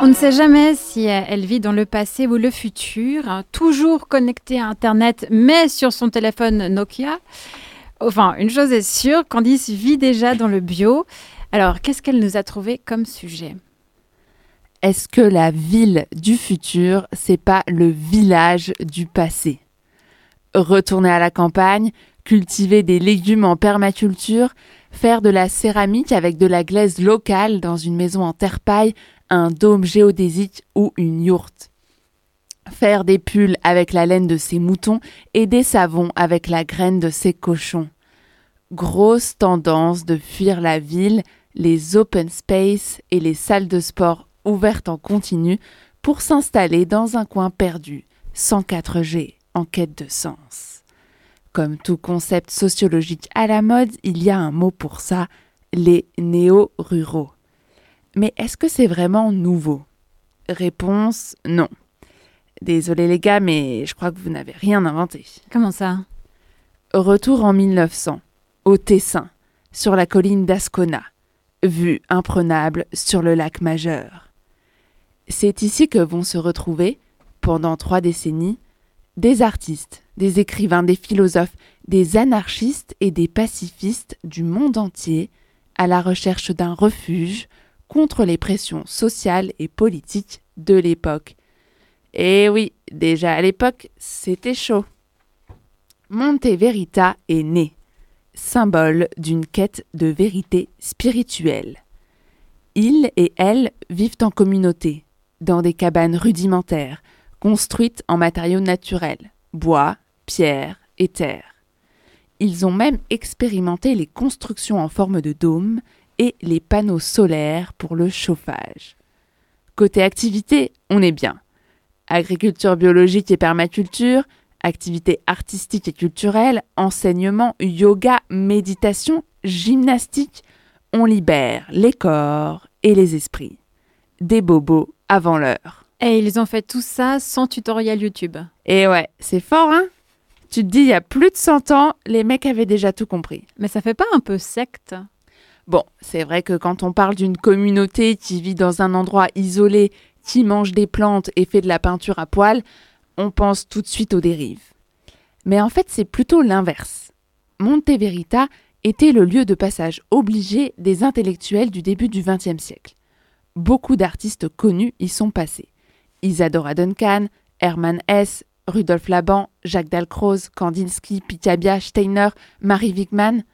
On ne sait jamais si elle vit dans le passé ou le futur, toujours connectée à Internet, mais sur son téléphone Nokia. Enfin, une chose est sûre, Candice vit déjà dans le bio. Alors, qu'est-ce qu'elle nous a trouvé comme sujet? Est-ce que la ville du futur, c'est pas le village du passé? Retourner à la campagne, cultiver des légumes en permaculture, faire de la céramique avec de la glaise locale dans une maison en terre-paille, un dôme géodésique ou une yourte. Faire des pulls avec la laine de ses moutons et des savons avec la graine de ses cochons. Grosse tendance de fuir la ville, les open space et les salles de sport ouvertes en continu pour s'installer dans un coin perdu, sans 4G, en quête de sens. Comme tout concept sociologique à la mode, il y a un mot pour ça, les néo-ruraux. Mais est-ce que c'est vraiment nouveau? Réponse non. Désolé les gars, mais je crois que vous n'avez rien inventé. Comment ça? Retour en 1900, au Tessin, sur la colline d'Ascona, vue imprenable sur le lac majeur. C'est ici que vont se retrouver, pendant trois décennies, des artistes, des écrivains, des philosophes, des anarchistes et des pacifistes du monde entier à la recherche d'un refuge contre les pressions sociales et politiques de l'époque. Et oui, déjà à l'époque, c'était chaud. Monte Verita est né, symbole d'une quête de vérité spirituelle. Il et elle vivent en communauté, dans des cabanes rudimentaires, construites en matériaux naturels, bois, pierre et terre. Ils ont même expérimenté les constructions en forme de dôme et les panneaux solaires pour le chauffage. Côté activité, on est bien. Agriculture biologique et permaculture, activités artistiques et culturelles, enseignement, yoga, méditation, gymnastique, on libère les corps et les esprits. Des bobos avant l'heure. Et ils ont fait tout ça sans tutoriel YouTube. Et ouais, c'est fort, hein Tu te dis, il y a plus de 100 ans, les mecs avaient déjà tout compris. Mais ça fait pas un peu secte Bon, c'est vrai que quand on parle d'une communauté qui vit dans un endroit isolé, qui mange des plantes et fait de la peinture à poil, on pense tout de suite aux dérives. Mais en fait, c'est plutôt l'inverse. Monte Verita était le lieu de passage obligé des intellectuels du début du XXe siècle. Beaucoup d'artistes connus y sont passés. Isadora Duncan, Hermann Hesse, Rudolf Laban, Jacques Dalcroze, Kandinsky, Picabia, Steiner, Marie Wigman,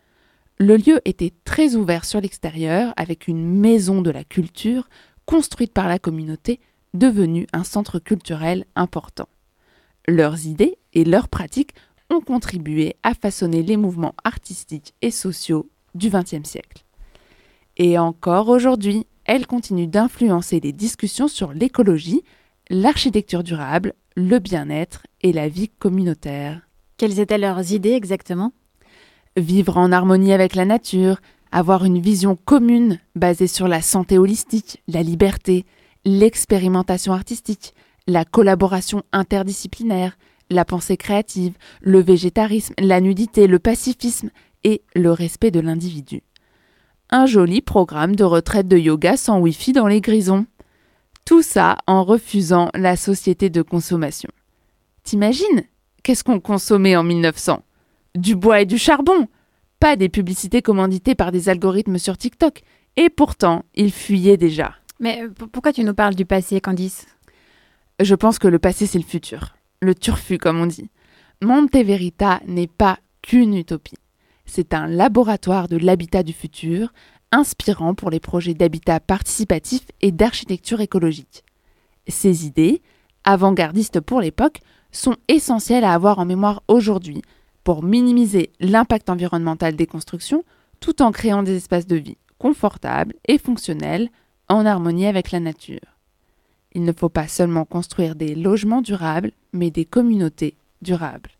le lieu était très ouvert sur l'extérieur, avec une maison de la culture construite par la communauté, devenue un centre culturel important. Leurs idées et leurs pratiques ont contribué à façonner les mouvements artistiques et sociaux du XXe siècle. Et encore aujourd'hui, elles continuent d'influencer les discussions sur l'écologie, l'architecture durable, le bien-être et la vie communautaire. Quelles étaient leurs idées exactement? Vivre en harmonie avec la nature, avoir une vision commune basée sur la santé holistique, la liberté, l'expérimentation artistique, la collaboration interdisciplinaire, la pensée créative, le végétarisme, la nudité, le pacifisme et le respect de l'individu. Un joli programme de retraite de yoga sans Wi-Fi dans les grisons. Tout ça en refusant la société de consommation. T'imagines? Qu'est-ce qu'on consommait en 1900 du bois et du charbon, pas des publicités commanditées par des algorithmes sur TikTok. Et pourtant, ils fuyaient déjà. Mais euh, pourquoi tu nous parles du passé, Candice? Je pense que le passé, c'est le futur. Le turfu, comme on dit. Monte Verita n'est pas qu'une utopie. C'est un laboratoire de l'habitat du futur, inspirant pour les projets d'habitat participatif et d'architecture écologique. Ces idées, avant-gardistes pour l'époque, sont essentielles à avoir en mémoire aujourd'hui, pour minimiser l'impact environnemental des constructions tout en créant des espaces de vie confortables et fonctionnels en harmonie avec la nature. Il ne faut pas seulement construire des logements durables, mais des communautés durables.